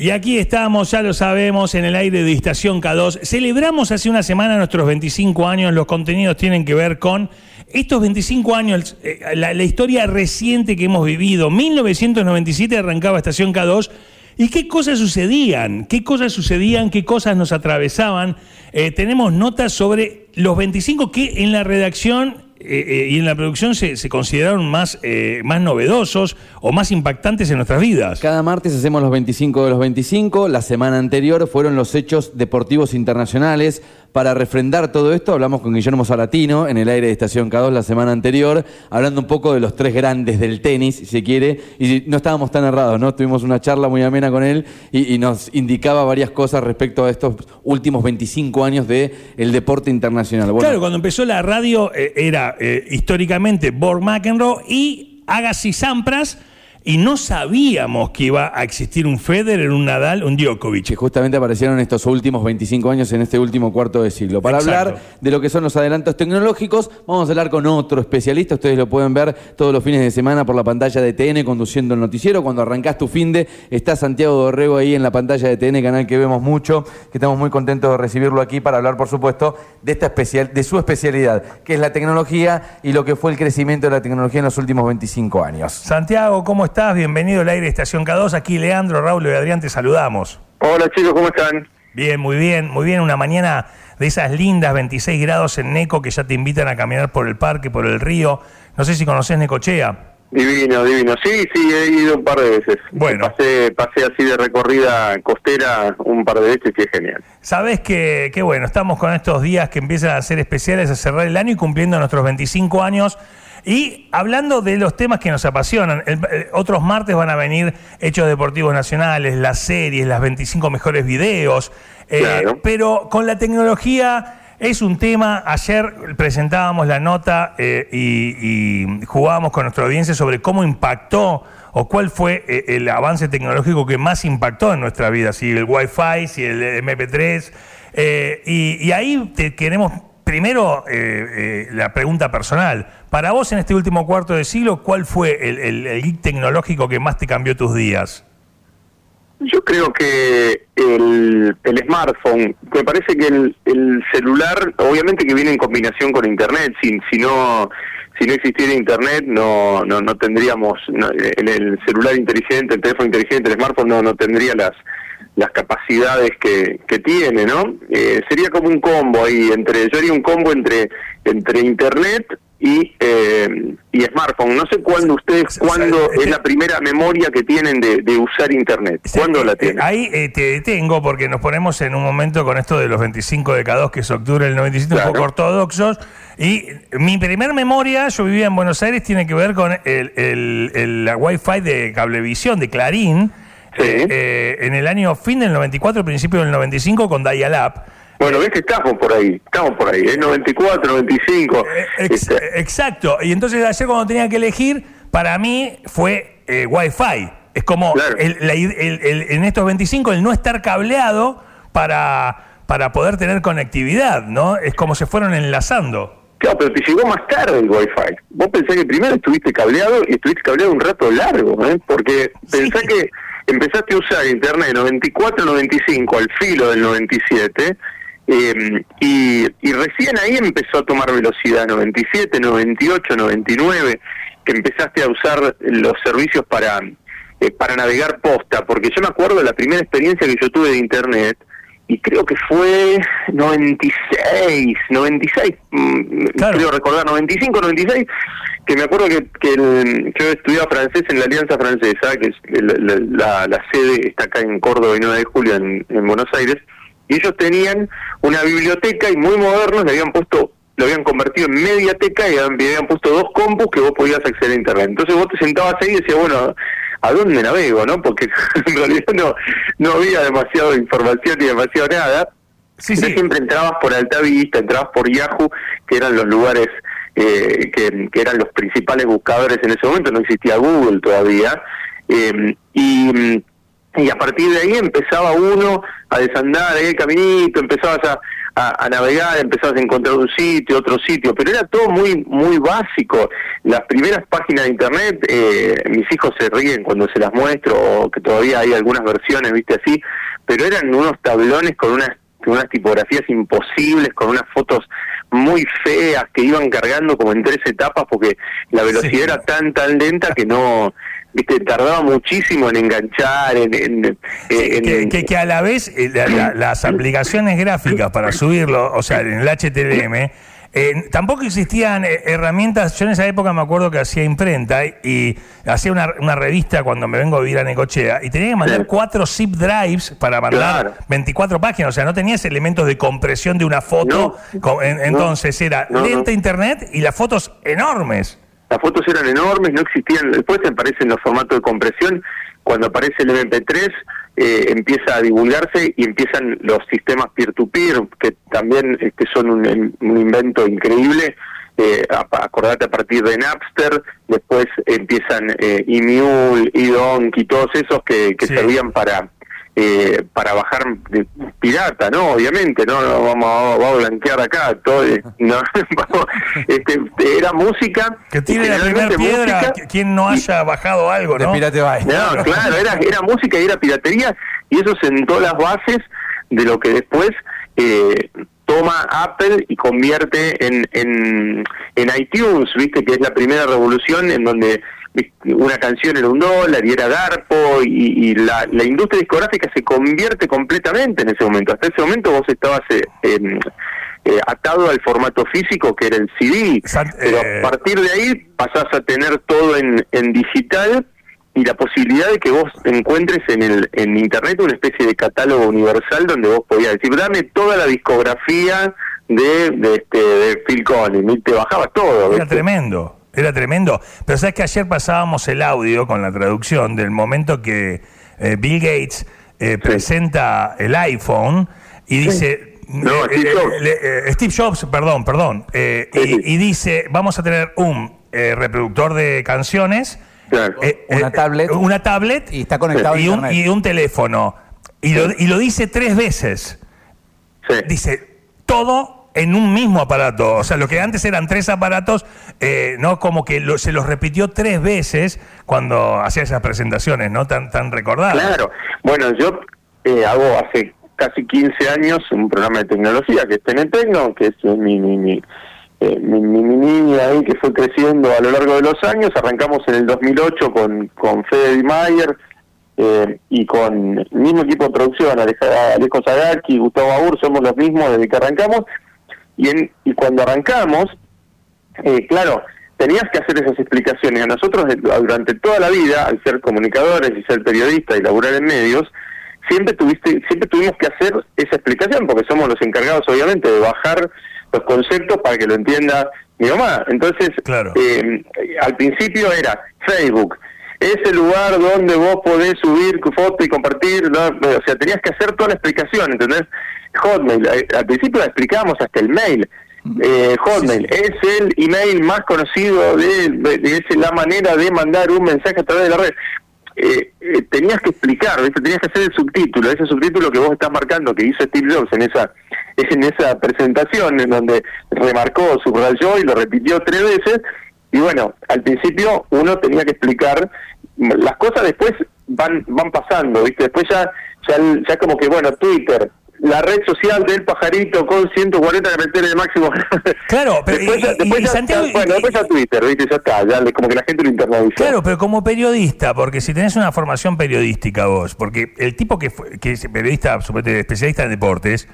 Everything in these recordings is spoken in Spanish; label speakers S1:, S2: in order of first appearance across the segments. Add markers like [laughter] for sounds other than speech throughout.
S1: Y aquí estamos, ya lo sabemos, en el aire de Estación K2. Celebramos hace una semana nuestros 25 años. Los contenidos tienen que ver con estos 25 años, eh, la, historia reciente que hemos vivido. 1997 arrancaba Estación K2. ¿Y qué cosas sucedían? ¿Qué cosas sucedían? ¿Qué cosas nos atravesaban? Eh, tenemos notas sobre los 25 que en la redacción eh, eh, y en la producción se, se consideraron más, eh, más novedosos o más impactantes en nuestras vidas.
S2: Cada martes hacemos los 25 de los 25. La semana anterior fueron los hechos deportivos internacionales. Para refrendar todo esto, hablamos con Guillermo Salatino en el aire de Estación K2 la semana anterior, hablando un poco de los tres grandes del tenis, si se quiere. Y no estábamos tan errados, ¿no? Tuvimos una charla muy amena con él y, nos indicaba varias cosas respecto a estos últimos 25 años del el deporte internacional.
S1: Claro, cuando empezó la radio eh, era eh, históricamente Borg McEnroe y Agassi Sampras y no sabíamos que iba a existir un Federer, un Nadal, un Djokovic.
S2: justamente aparecieron estos últimos 25 años en este último cuarto de siglo. Para
S1: Exacto.
S2: hablar de lo que son los adelantos tecnológicos, vamos a hablar con otro especialista. Ustedes lo pueden ver todos los fines de semana por la pantalla de TN conduciendo el noticiero. Cuando arrancás tu fin de, está Santiago Dorrego ahí en la pantalla de TN, canal que vemos mucho, que estamos muy contentos de recibirlo aquí para hablar, por supuesto, de esta especial, de su especialidad, que es la tecnología y lo que fue el crecimiento de la tecnología en los últimos 25 años.
S1: Santiago, ¿cómo estás? Bienvenido al aire de Estación K2. Aquí Leandro, Raúl y Adrián te saludamos.
S3: Hola chicos, ¿cómo están?
S1: Bien, muy bien, muy bien. Una mañana de esas lindas 26 grados en Neco que ya te invitan a caminar por el parque, por el río. No sé si conoces Necochea.
S3: Divino, divino. Sí, sí, he ido un par de veces.
S1: Bueno.
S3: Pasé, pasé así de recorrida costera un par de veces y es genial.
S1: Sabes que, que, bueno, estamos con estos días que empiezan a ser especiales, a cerrar el año y cumpliendo nuestros 25 años. Y hablando de los temas que nos apasionan, el- el- otros martes van a venir hechos deportivos nacionales, las series, las 25 mejores videos. eh,
S3: Claro.
S1: pero con la tecnología es un tema. Ayer presentábamos la nota eh, y, y jugábamos con nuestra audiencia sobre cómo impactó o cuál fue eh, el avance tecnológico que más impactó en nuestra vida, si el Wi-Fi, si el MP3. eh, y, y ahí te queremos primero eh, eh, la pregunta personal. Para vos en este último cuarto de siglo, ¿cuál fue el, el- geek tecnológico que más te cambió tus días?
S3: Yo creo que el, el smartphone, me parece que el, el celular, obviamente que viene en combinación con Internet, si, si no si no existiera Internet no no, no tendríamos, no, el, el celular inteligente, el teléfono inteligente, el smartphone no tendría las las capacidades que, que tiene, ¿no? Eh, sería como un combo ahí, entre yo haría un combo entre entre Internet y eh, y smartphone. No sé cuándo ustedes, cuándo es la primera memoria que tienen de, de usar Internet. ¿Cuándo la
S1: eh,
S3: tienen?
S1: Ahí eh, te detengo porque nos ponemos en un momento con esto de los 25 de K2, que es octubre del 97, un
S3: Claro.
S1: poco ortodoxos. Y mi primer memoria, yo vivía en Buenos Aires, tiene que ver con el, el- el- la Wi-Fi de Cablevisión, de Clarín,
S3: Sí.
S1: eh, eh, en el año fin del 94, principio del 95, con Dial-Up.
S3: Bueno, ves que estamos por ahí, estamos por ahí, es 94, 95.
S1: Eh, ex-
S3: este,
S1: exacto. Y entonces ayer cuando tenía que elegir, para mí fue eh, Wi-Fi. Es como
S3: Claro.
S1: el- la el- el- en estos 25 el no estar cableado para, para poder tener conectividad, ¿no? Es como se fueron enlazando.
S3: Claro, pero te llegó más tarde el Wi-Fi. Vos pensás que primero estuviste cableado y estuviste cableado un rato largo, ¿eh? Porque pensá
S1: Sí.
S3: que empezaste a usar Internet 94-95 al filo del 97 eh, y, y recién ahí empezó a tomar velocidad 97, 98, 99, que empezaste a usar los servicios para, eh, para navegar posta, porque yo me acuerdo de la primera experiencia que yo tuve de Internet y creo que fue 96, 96, mm,
S1: Claro.
S3: creo recordar, 95, 96, que me acuerdo que, que el- yo estudiaba francés en la Alianza Francesa, que es la, la- la- sede está acá en Córdoba y 9 de julio en, en Buenos Aires, y ellos tenían una biblioteca y muy modernos, le habían puesto lo habían convertido en mediateca y habían, y habían puesto dos compus que vos podías acceder a internet. Entonces vos te sentabas ahí y decías, bueno, ¿a dónde navego? no Porque [laughs] en realidad no, no había demasiada información ni demasiado nada.
S1: Sí,
S3: Entonces
S1: sí.
S3: siempre entrabas por Altavista, entrabas por Yahoo, que eran los lugares eh, que, eran los principales buscadores en ese momento, no existía Google todavía. Eh, y, y a partir de ahí empezaba uno a desandar el caminito, empezabas a, a, navegar, empezabas a encontrar un sitio, otro sitio, pero era todo muy muy básico. Las primeras páginas de internet, eh, mis hijos se ríen cuando se las muestro, o que todavía hay algunas versiones, viste así, pero eran unos tablones con unas unas tipografías imposibles, con unas fotos muy feas que iban cargando como en tres etapas porque la velocidad era tan tan lenta que no viste tardaba muchísimo en enganchar en,
S1: que, que, a la vez eh, las aplicaciones gráficas para subirlo o sea en el HTML eh, tampoco existían eh, herramientas, yo en esa época me acuerdo que hacía imprenta y, hacía una, revista cuando me vengo a vivir a Necochea y tenía que mandar cuatro zip drives para mandar 24 páginas, o sea, no tenías elementos de compresión de una foto, entonces era lenta internet y las fotos enormes.
S3: Las fotos eran enormes, no existían, después te aparecen los formatos de compresión, cuando aparece el MP3 eh, empieza a divulgarse y empiezan los sistemas peer-to-peer, que también que este, son un, invento increíble. Eh, acordate a partir de Napster, después empiezan eh, Emule, y todos esos que, servían para eh, para bajar de pirata, ¿no? Obviamente, no, vamos, a, blanquear acá, todo, [laughs] no, [laughs] este, era música.
S1: Que tiene la primera piedra, quien no haya bajado algo, ¿no?
S3: De Pirate No, [laughs] claro, era, era música y era piratería, y eso sentó las bases de lo que después eh, toma Apple y convierte en, en, en iTunes, viste que es la primera revolución en donde una canción era un dólar y era Garpo y, la, industria discográfica se convierte completamente en ese momento. Hasta ese momento vos estabas eh, eh, atado al formato físico que era el CD, pero a eh, partir de ahí pasás a tener todo en, en digital y la posibilidad de que vos encuentres en el en internet una especie de catálogo universal donde vos podías decir dame toda la discografía de, de, este, de Phil Collins y te bajabas todo.
S1: Era tremendo. Era tremendo. Pero sabes que ayer pasábamos el audio con la traducción del momento que eh, Bill Gates eh, presenta el iPhone y dice.
S3: No, eh,
S1: Steve, Jobs. perdón, perdón. Y, dice: Vamos a tener un reproductor de canciones.
S2: una tablet.
S1: Una tablet.
S2: Y está conectado
S1: y, un, y un teléfono. Y, lo, y lo dice tres veces. Dice: Todo en un mismo aparato. O sea, lo que antes eran tres aparatos, eh, ¿no? Como que se los repitió tres veces cuando hacía esas presentaciones, ¿no? Tan, tan recordadas.
S3: Claro. Bueno, yo eh, hago hace casi 15 años un programa de tecnología que es Tenetecno, que es mi, mi, mi, eh, mi, niña ahí que fue creciendo a lo largo de los años. Arrancamos en el 2008 con, con Fede Mayer eh, y con el mismo equipo de producción, Alejo Zagaki, Gustavo Agur, somos los mismos desde que arrancamos y, en, y cuando arrancamos, eh, claro, tenías que hacer esas explicaciones. A nosotros durante toda la vida, al ser comunicadores y ser periodistas y laburar en medios, siempre tuviste, siempre tuvimos que hacer esa explicación, porque somos los encargados, obviamente, de bajar los conceptos para que lo entienda mi mamá. Entonces,
S1: claro.
S3: eh, al principio era Facebook, es el lugar donde vos podés subir tu foto y compartir, o sea, tenías que hacer toda la explicación, ¿entendés? Hotmail, eh, al principio la explicábamos hasta el mail. Eh, Hotmail es el email más conocido de, de, es la manera de mandar un mensaje a través de la red. Eh, eh tenías que explicar, tenías que hacer el subtítulo, ese subtítulo que vos estás marcando, que hizo Steve Jobs en esa en esa presentación, en donde remarcó, subrayó y lo repitió tres veces. Y bueno, al principio uno tenía que explicar, las cosas después van van pasando, ¿viste? Después ya, ya, ya como que, bueno, Twitter, la red social del pajarito con 140 caracteres de máximo. [laughs]
S1: Claro, pero
S3: después, ya, bueno, después ya Twitter, ¿viste? ya está, ya como que la gente lo internaliza.
S1: Claro, pero como periodista, porque si tenés una formación periodística vos, porque el tipo que, fue, que es periodista, especialista en deportes,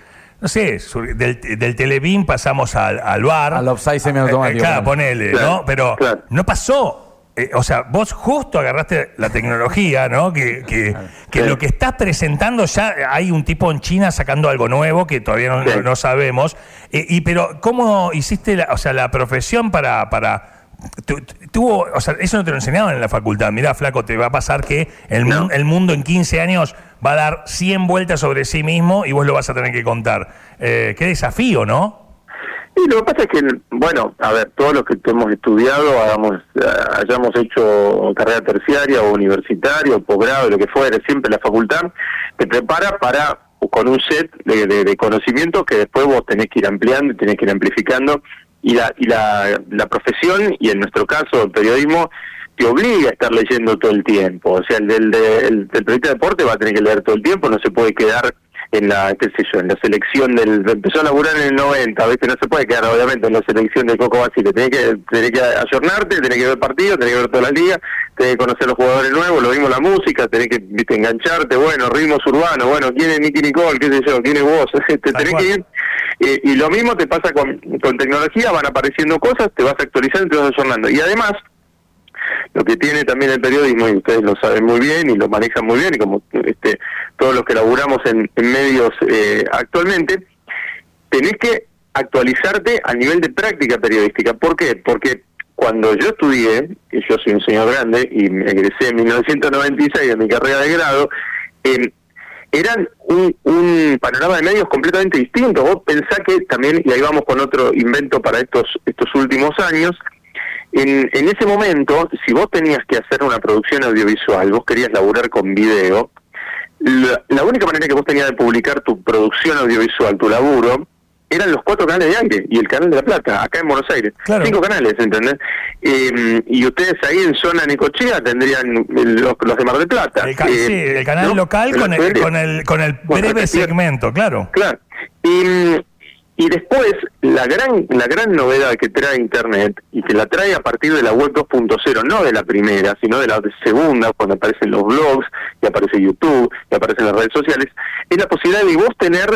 S1: no sé, del, del Televín pasamos al, al bar.
S2: Al offside semiautomático.
S1: Eh, claro, ponele, ¿no? Pero no pasó eh, o sea, vos justo agarraste la tecnología, ¿no? Que, que, lo que estás presentando ya hay un tipo en China sacando algo nuevo que todavía no, sabemos. Eh, y pero cómo hiciste, la, o sea, la profesión para para tuvo, o sea, eso no te lo enseñaban en la facultad. Mirá, flaco, te va a pasar que el, el mundo en 15 años va a dar 100 vueltas sobre sí mismo y vos lo vas a tener que contar. Eh, qué desafío, ¿no?
S3: Y lo que pasa es que, bueno, a ver, todos los que hemos estudiado, hagamos, hayamos hecho carrera terciaria o universitaria o posgrado, lo que fuera, siempre la facultad te prepara para con un set de, de, conocimientos que después vos tenés que ir ampliando y tenés que ir amplificando. Y la, y la, la profesión, y en nuestro caso el periodismo, te obliga a estar leyendo todo el tiempo. O sea, el del, del, del periodista de deporte va a tener que leer todo el tiempo, no se puede quedar en la, qué sé yo, en la selección del, empezó a laburar en el 90, ¿viste? No se puede quedar obviamente en la selección de Coco Basile, tenés que, tenés que ayornarte, tenés que ver partidos, tenés que ver toda la liga, tenés que conocer los jugadores nuevos, lo mismo la música, tenés que, viste, engancharte, bueno, ritmos urbanos, bueno, quién es Nicky Nicole, qué sé yo, quién es vos, [laughs] te tenés que ir, eh, y lo mismo te pasa con, con tecnología, van apareciendo cosas, te vas actualizando y te vas ayornando, y además, lo que tiene también el periodismo, y ustedes lo saben muy bien y lo manejan muy bien, y como este, todos los que laburamos en, medios eh, actualmente, tenés que actualizarte a nivel de práctica periodística. ¿Por qué? Porque cuando yo estudié, y yo soy un señor grande y me egresé en 1996 de mi carrera de grado, eh, eran un, panorama de medios completamente distinto. Vos pensás que también, y ahí vamos con otro invento para estos, estos últimos años, en, en ese momento, si vos tenías que hacer una producción audiovisual, vos querías laburar con video, la, única manera que vos tenías de publicar tu producción audiovisual, tu laburo, eran los cuatro canales de aire y el canal de La Plata, acá en Buenos Aires. Cinco canales, ¿entendés? Eh, y ustedes ahí en zona Nicochea tendrían los, de Mar del Plata.
S1: El, sí, el canal local con el, con el, con el breve segmento, claro.
S3: Claro. Y y después, la gran, la gran novedad que trae Internet, y que la trae a partir de la web 2.0, no de la primera, sino de la segunda, cuando aparecen los blogs, y aparece YouTube, y aparecen las redes sociales, es la posibilidad de vos tener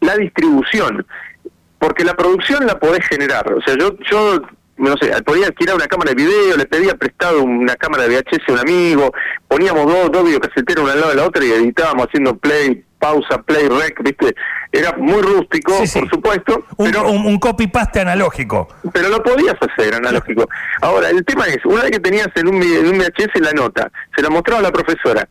S3: la distribución. Porque la producción la podés generar. O sea, yo, yo no sé, podía alquilar una cámara de video, le pedía prestado una cámara de VHS a un amigo, poníamos dos, dos videocaseteros una al lado de la otra y editábamos haciendo play, pausa, play, rec, ¿viste? Era muy rústico, por supuesto.
S1: Un, pero, un, copy-paste analógico.
S3: Pero lo podías hacer analógico. Ahora, el tema es, una vez que tenías en un, en un VHS la nota, se la mostraba a la profesora,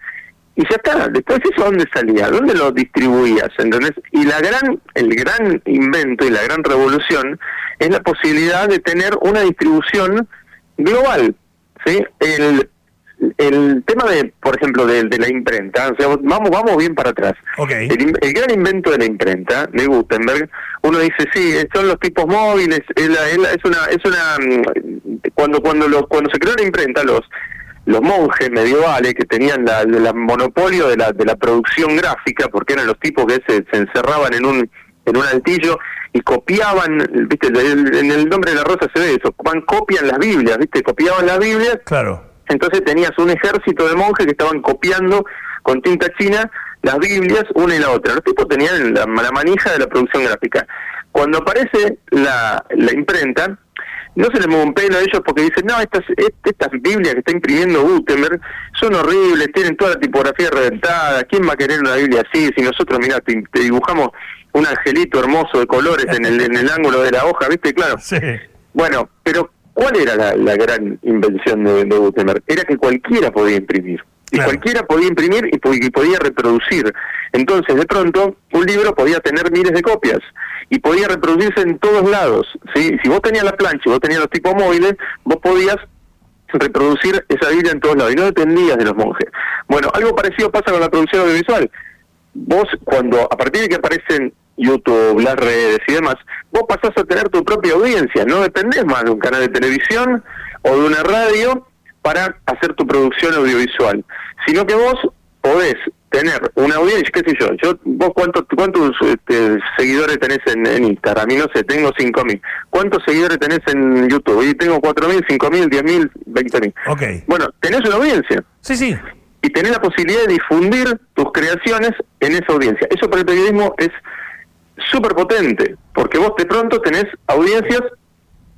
S3: y ya está, después eso dónde salía, dónde lo distribuías, ¿entendés? Y la gran, el gran invento y la gran revolución es la posibilidad de tener una distribución global, ¿sí? El, el tema de, por ejemplo, de, de la imprenta, o sea, vamos, vamos bien para atrás. El, gran invento de la imprenta, de Gutenberg, uno dice, sí, son los tipos móviles, es, es una, es una, mm, cuando, cuando, lo, cuando se creó la imprenta, los los monjes medievales que tenían la, la monopolio de la, de la producción gráfica, porque eran los tipos que se, se encerraban en un en un altillo y copiaban, viste, en el nombre de la rosa se ve eso, van copian las Biblias, viste, copiaban las Biblias.
S1: Claro.
S3: Entonces tenías un ejército de monjes que estaban copiando con tinta china las Biblias una y la otra. Los tipos tenían la, la manija de la producción gráfica. Cuando aparece la, la imprenta, no se le mueve un pelo a ellos porque dicen, no, estas, estas Biblias que está imprimiendo Gutenberg son horribles, tienen toda la tipografía reventada, ¿quién va a querer una Biblia así? Si nosotros, mira, te, dibujamos un angelito hermoso de colores en el, en el ángulo de la hoja, ¿viste? Claro.
S1: Sí.
S3: Bueno, pero ¿cuál era la, gran invención de, Gutenberg? Era que cualquiera podía imprimir. Y cualquiera podía imprimir y podía reproducir. Entonces, de pronto, un libro podía tener miles de copias y podía reproducirse en todos lados. ¿sí? Si vos tenías la plancha y vos tenías los tipos móviles, vos podías reproducir esa Biblia en todos lados y no dependías de los monjes. Bueno, algo parecido pasa con la producción audiovisual. Vos, cuando a partir de que aparecen YouTube, las redes y demás, vos pasás a tener tu propia audiencia, no dependés más de un canal de televisión o de una radio para hacer tu producción audiovisual, sino que vos podés tener una audiencia, qué sé yo, yo vos cuántos cuántos este, seguidores tenés en, Instagram, y no sé, tengo 5000. ¿Cuántos seguidores tenés en YouTube? Y tengo 4000, 5000, 10000, 20000.
S1: Okay.
S3: Bueno, tenés una audiencia.
S1: Sí, sí.
S3: Y tenés la posibilidad de difundir tus creaciones en esa audiencia. Eso para el periodismo es súper potente, porque vos de pronto tenés audiencias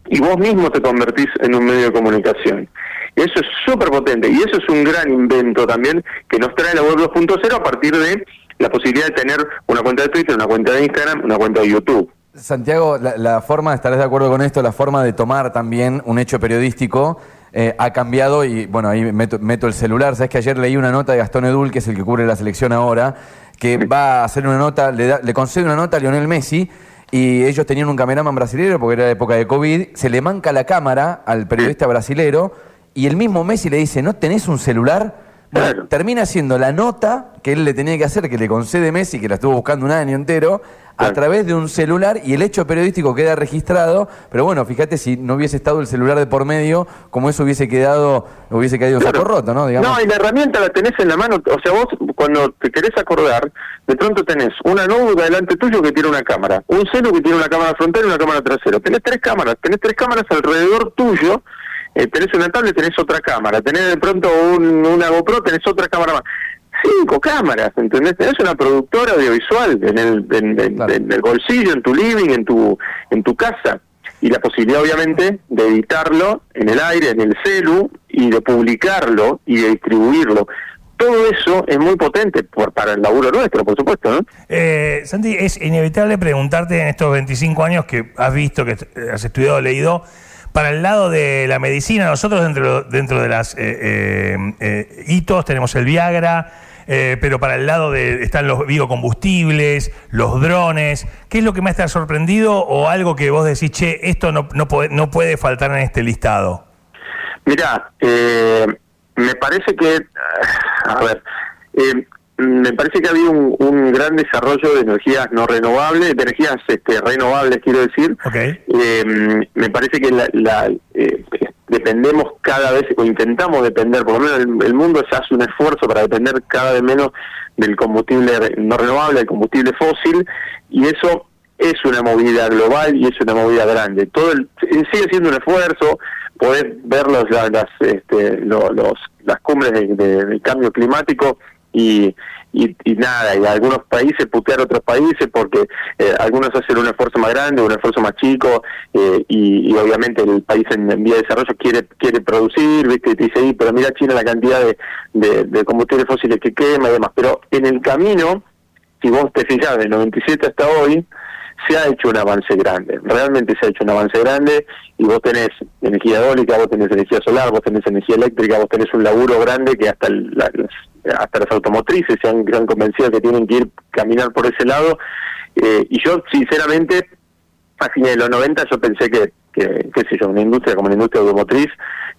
S3: y vos mismo te convertís en un medio de comunicación. Y eso es súper potente y eso es un gran invento también que nos trae la web 2.0 a partir de la posibilidad de tener una cuenta de Twitter, una cuenta de Instagram, una cuenta de YouTube.
S2: Santiago, la, forma, estarás de acuerdo con esto, la forma de tomar también un hecho periodístico eh, ha cambiado y bueno, ahí meto, el celular. Sabes que ayer leí una nota de Gastón Edul, que es el que cubre la selección ahora, que va a hacer una nota, le, le concede una nota a Lionel Messi y ellos tenían un cameraman brasilero porque era época de COVID, se le manca la cámara al periodista brasilero y el mismo Messi le dice, ¿no tenés un celular
S3: Claro.
S2: Termina siendo la nota que él le tenía que hacer, que le concede Messi, que la estuvo buscando un año entero, a través de un celular y el hecho periodístico queda registrado. Pero bueno, fíjate si no hubiese estado el celular de por medio, como eso hubiese quedado, hubiese caído
S3: Claro.
S2: saco roto, ¿no? Digamos.
S3: No, y la herramienta la tenés en la mano. O sea, vos cuando te querés acordar, de pronto tenés una notebook delante tuyo que tiene una cámara, un celu que tiene una cámara frontal y una cámara trasera. Tenés tres cámaras, tenés tres cámaras alrededor tuyo. Eh, tenés una tablet, tenés otra cámara. Tenés de pronto un, una GoPro, tenés otra cámara más. Cinco cámaras, ¿entendés? Tenés una productora audiovisual en el, en, en-
S2: Claro.
S3: en el bolsillo, en tu living, en tu, en tu casa. Y la posibilidad, obviamente, de editarlo en el aire, en el celu, y de publicarlo y de distribuirlo. Todo eso es muy potente por- para el laburo nuestro, por supuesto, ¿no?
S1: Eh, Santi, es inevitable preguntarte en estos 25 años que has visto, que has estudiado, leído, para el lado de la medicina, nosotros dentro, dentro de las eh, eh, eh, hitos tenemos el Viagra, eh, pero para el lado de están los biocombustibles, los drones. ¿Qué es lo que más te ha sorprendido o algo que vos decís, che, esto no, no, puede, no puede faltar en este listado?
S3: Mira, eh, me parece que, a ver, me parece que ha habido un, un gran desarrollo de energías no renovables, de energías este, renovables, quiero decir.
S1: Ok.
S3: Eh, me parece que la, la, eh, dependemos cada vez, o intentamos depender, por lo menos el, el mundo ya hace un esfuerzo para depender cada vez menos del combustible no renovable, del combustible fósil, y eso es una movida global y es una movida grande. Todo el- sigue siendo un esfuerzo, poder ver los, la- las, este, lo- los, las cumbres de- de- del cambio climático y, y, nada, y algunos países putear a otros países porque eh, algunos hacen un esfuerzo más grande, un esfuerzo más chico eh, y, obviamente el país en, vía de desarrollo quiere quiere producir, viste, y te dice, "Sí, pero mira China la cantidad de, de, de combustibles fósiles que quema y demás, pero en el camino, si vos te fijas, del 97 hasta hoy, se ha hecho un avance grande, realmente se ha hecho un avance grande y vos tenés energía eólica, vos tenés energía solar, vos tenés energía eléctrica, vos tenés un laburo grande que hasta la- las, hasta las automotrices se han, han convencido que tienen que ir caminar por ese lado eh, y yo sinceramente a fines de los 90 yo pensé que, que qué sé yo, una industria como la industria automotriz,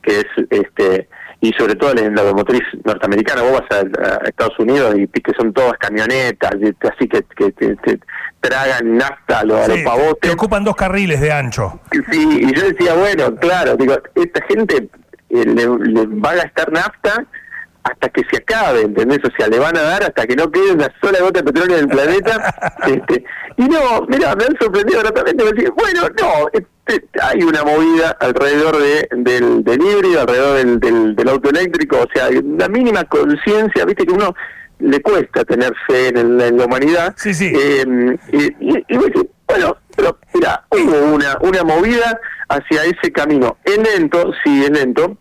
S3: que es este y sobre todo la, la automotriz norteamericana, vos vas a, a Estados Unidos y que son todas camionetas, y así que, que, te- te tragan nafta a los, a los pavotes.
S1: que ocupan dos carriles de ancho.
S3: Sí, y yo decía, bueno, claro, digo, esta gente eh, le, le va a gastar nafta hasta que se acabe, ¿entendés? O sea, le van a dar hasta que no quede una sola gota de petróleo en el planeta. [laughs] este, y no, mira, me han sorprendido gratamente. me decían, Bueno, no, este, hay una movida alrededor de, del, del híbrido, alrededor del, del, del auto eléctrico, o sea, una mínima conciencia, viste que uno le cuesta tener fe en, el- en la humanidad.
S1: Sí, sí.
S3: Eh, y, y, bueno, pero mira, hubo una, una movida hacia ese camino. Es lento, sí, es lento,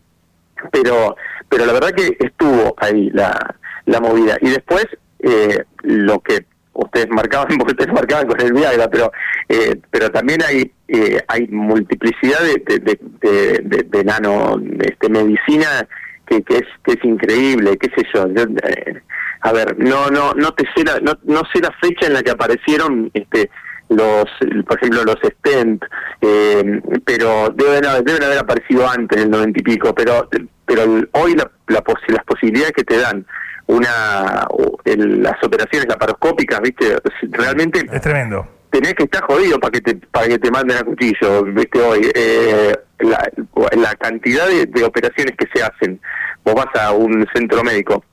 S3: pero pero la verdad que estuvo ahí la, la movida. Y después, eh, lo que ustedes marcaban, [laughs] porque ustedes marcaban con el Viagra, pero eh, pero también hay eh, hay multiplicidad de, de, de, de- de- nano este, medicina que, que es que es increíble, qué sé yo. yo, eh, a ver, no no no te sé la, no, no sé la fecha en la que aparecieron este los por ejemplo los stent eh, pero deben haber, deben haber aparecido antes del noventa y pico pero pero el- hoy la, la posi- las posibilidades que te dan una el- las operaciones laparoscópicas viste realmente
S1: Es tremendo.
S3: tenés que estar jodido para que te para que te manden a cuchillo viste hoy eh, la, la cantidad de, de operaciones que se hacen vos vas a un centro médico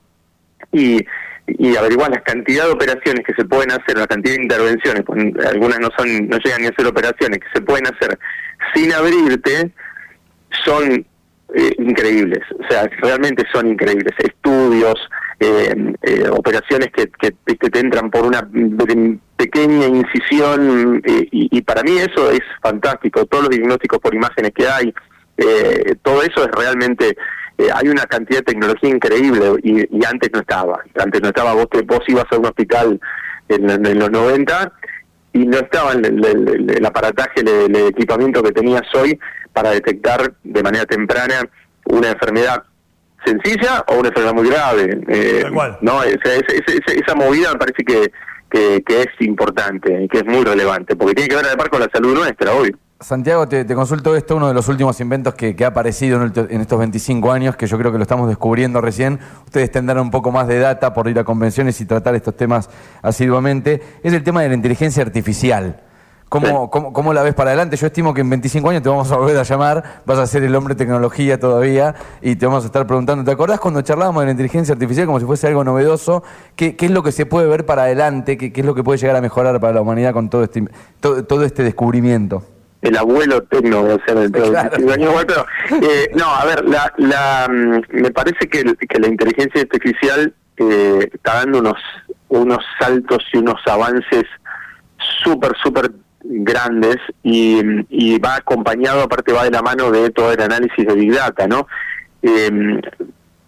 S3: y y averiguar la cantidad de operaciones que se pueden hacer, la cantidad de intervenciones, pues, algunas no son no llegan ni a hacer operaciones, que se pueden hacer sin abrirte, son eh, increíbles, o sea, realmente son increíbles. Estudios, eh, eh, operaciones que, que te entran por una pe- pequeña incisión eh, y, y para mí eso es fantástico. Todos los diagnósticos por imágenes que hay, eh, todo eso es realmente eh, hay una cantidad de tecnología increíble y, y antes no estaba. Antes no estaba, vos, te, vos ibas a un hospital en, en los 90 y no estaba el, el- el- el aparataje, el, el equipamiento que tenías hoy para detectar de manera temprana una enfermedad sencilla o una enfermedad muy grave. Eh, no, esa, esa, esa- esa movida me parece que, que, que es importante y que es muy relevante, porque tiene que ver además con la salud nuestra, hoy.
S2: Santiago, te, consulto esto, uno de los últimos inventos que, ha aparecido en, estos 25 años, que yo creo que lo estamos descubriendo recién. Ustedes tendrán un poco más de data por ir a convenciones y tratar estos temas asiduamente. Es el tema de la inteligencia artificial. ¿Cómo, cómo, la ves para adelante? Yo estimo que en 25 años te vamos a volver a llamar, vas a ser el hombre tecnología todavía y te vamos a estar preguntando. ¿Te acordás cuando charlábamos de la inteligencia artificial como si fuese algo novedoso? ¿Qué, qué es lo que se puede ver para adelante? ¿Qué, ¿Qué, es lo que puede llegar a mejorar para la humanidad con todo este, todo este descubrimiento?
S3: El abuelo tecno de ser el eh, no, a ver, la, la, mm, me parece que, que la inteligencia artificial eh, está dando unos, unos saltos y unos avances súper, súper grandes y, y, va acompañado, aparte va de la mano de todo el análisis de Big Data, ¿no? Eh,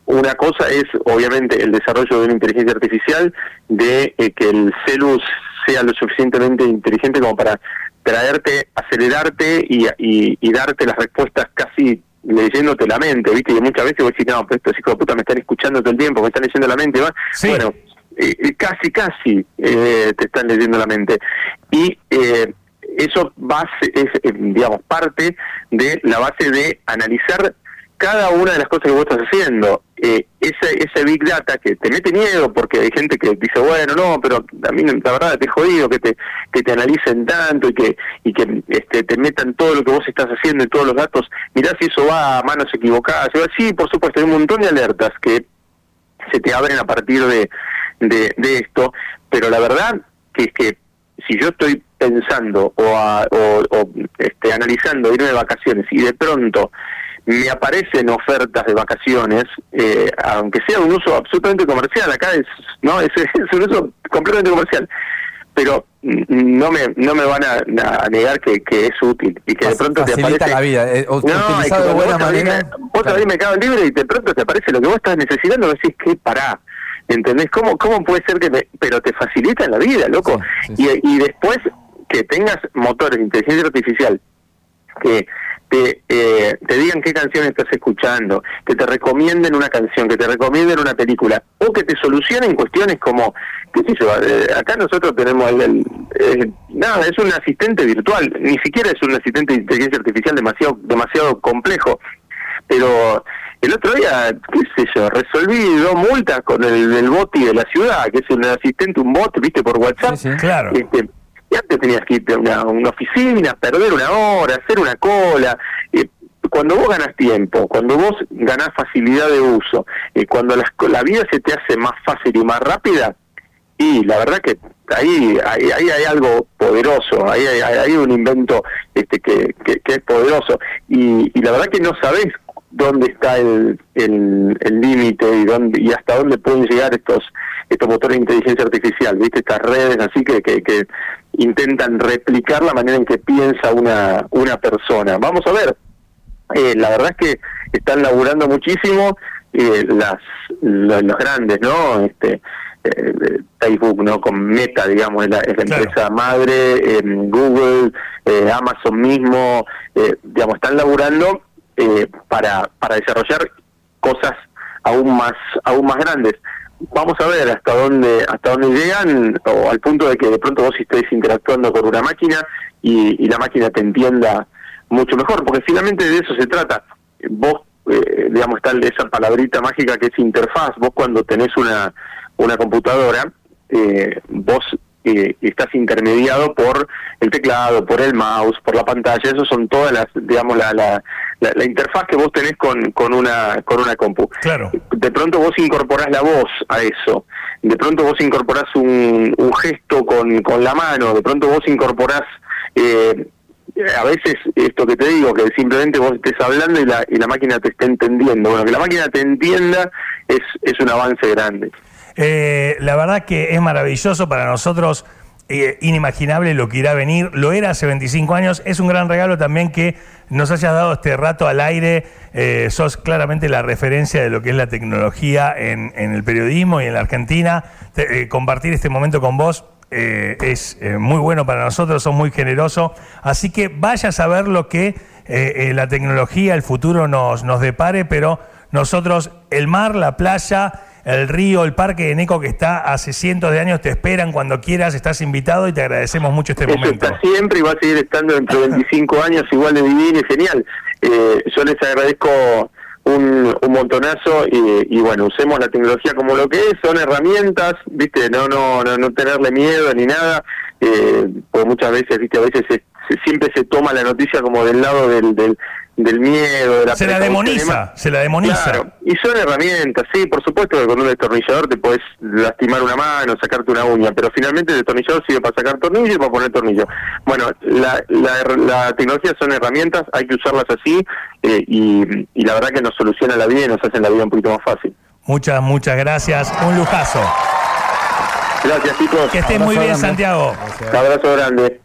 S3: una cosa es, obviamente, el desarrollo de una inteligencia artificial, de eh, que el celus sea lo suficientemente inteligente como para traerte, acelerarte y, y, darte las respuestas casi leyéndote la mente, ¿viste? Y muchas veces vos decís, no, pero estos hijos de puta me están escuchando todo el tiempo, me están leyendo la mente, ¿va? Bueno, eh, eh, casi, casi eh, te están leyendo la mente. Y eh, eso base, es, digamos, parte de la base de analizar cada una de las cosas que vos estás haciendo. Eh, ese, ese Big Data que te mete miedo porque hay gente que dice, bueno, no, pero a mí la verdad te he jodido que te, que te analicen tanto y que, y que este, te metan todo lo que vos estás haciendo y todos los datos. Mirá si eso va a manos equivocadas. Sí, por supuesto, hay un montón de alertas que se te abren a partir de, de, esto, pero la verdad que es que si yo estoy pensando o, o, o este, analizando irme de vacaciones y de pronto me aparecen ofertas de vacaciones, eh, aunque sea un uso absolutamente comercial, acá es no [laughs] es, un uso completamente comercial, pero no me no me van a, negar que, que, es útil y que de pronto te aparece
S2: la vida eh, no, de buena manera
S3: vos claro. me cago libre y de pronto te aparece lo que vos estás necesitando decís que pará ¿entendés? ¿Cómo, cómo puede ser que me, pero te facilita la vida loco Y, y después que tengas motores de inteligencia artificial que te, eh, te digan qué canción estás escuchando, que te recomienden una canción, que te recomienden una película, o que te solucionen cuestiones como, qué sé yo, eh, acá nosotros tenemos el, eh, nada, es un asistente virtual, ni siquiera es un asistente de inteligencia artificial demasiado, demasiado complejo, pero el otro día, qué sé yo, resolví dos multas con el, el boti de la ciudad, que es un asistente, un bot, viste, por WhatsApp.
S1: claro.
S3: Este, y antes tenías que irte a una, oficina, perder una hora, hacer una cola. Eh, cuando vos ganas tiempo, cuando vos ganás facilidad de uso, y cuando la, vida se te hace más fácil y más rápida, y la verdad que ahí, ahí, hay algo poderoso, ahí hay, un invento este que, que, es poderoso. Y, la verdad que no sabés dónde está el límite el, y dónde y hasta dónde pueden llegar estos estos motores de inteligencia artificial, viste estas redes así que, que, que intentan replicar la manera en que piensa una, una persona. Vamos a ver, eh, la verdad es que están laburando muchísimo eh, las los, grandes, ¿no? Este, eh, Facebook, ¿no? Con Meta, digamos, es la, empresa madre, Google, Amazon mismo, digamos, están laburando para, para desarrollar cosas aún más, aún más grandes vamos a ver hasta dónde hasta dónde llegan o al punto de que de pronto vos estés interactuando con una máquina y, la máquina te entienda mucho mejor porque finalmente de eso se trata. Vos eh, digamos está esa palabrita mágica que es interfaz. Vos cuando tenés una una computadora eh, vos eh, estás intermediado por el teclado, por el mouse, por la pantalla, eso son todas las, digamos, la, la, la, interfaz que vos tenés con, con una con una compu.
S1: Claro.
S3: De pronto vos incorporás la voz a eso, de pronto vos incorporás un, un gesto con, con la mano, de pronto vos incorporás eh, a veces esto que te digo, que simplemente vos estés hablando y la, y la máquina te esté entendiendo. Bueno, que la máquina te entienda es, es un avance grande.
S1: Eh, la verdad que es maravilloso para nosotros. Eh, inimaginable lo que irá a venir. Lo era hace 25 años. Es un gran regalo también que nos hayas dado este rato al aire. Eh, sos claramente la referencia de lo que es la tecnología en, el periodismo y en la Argentina. compartir este momento con vos es muy bueno para nosotros, sos muy generoso. Así que vaya a saber lo que la tecnología, el futuro nos, nos depare, pero nosotros, el mar, la playa el río, el parque de Neco que está hace cientos de años, te esperan cuando quieras, estás invitado y te agradecemos mucho este
S3: Eso
S1: momento.
S3: está siempre y va a seguir estando dentro de 25 [laughs] años igual de divino y genial. Eh, yo les agradezco un, un montonazo y, y bueno, usemos la tecnología como lo que es, son herramientas, viste, no no no, no tenerle miedo ni nada, eh, porque muchas veces, viste, a veces se- se- siempre se toma la noticia como del lado del, del, del miedo, de la
S1: Se la demoniza, se la demoniza.
S3: Claro, y son herramientas, sí, por supuesto que con un destornillador te puedes lastimar una mano, sacarte una uña, pero finalmente el destornillador sirve para sacar tornillo y para poner tornillo. Bueno, la, la, la tecnología son herramientas, hay que usarlas así eh, y, y la verdad que nos soluciona la vida y nos hacen la vida un poquito más fácil.
S1: Muchas, muchas gracias. Un lujazo.
S3: Gracias chicos,
S1: Que estés
S2: Abrazo
S1: muy bien,
S2: grande.
S1: Santiago.
S3: un abrazo grande.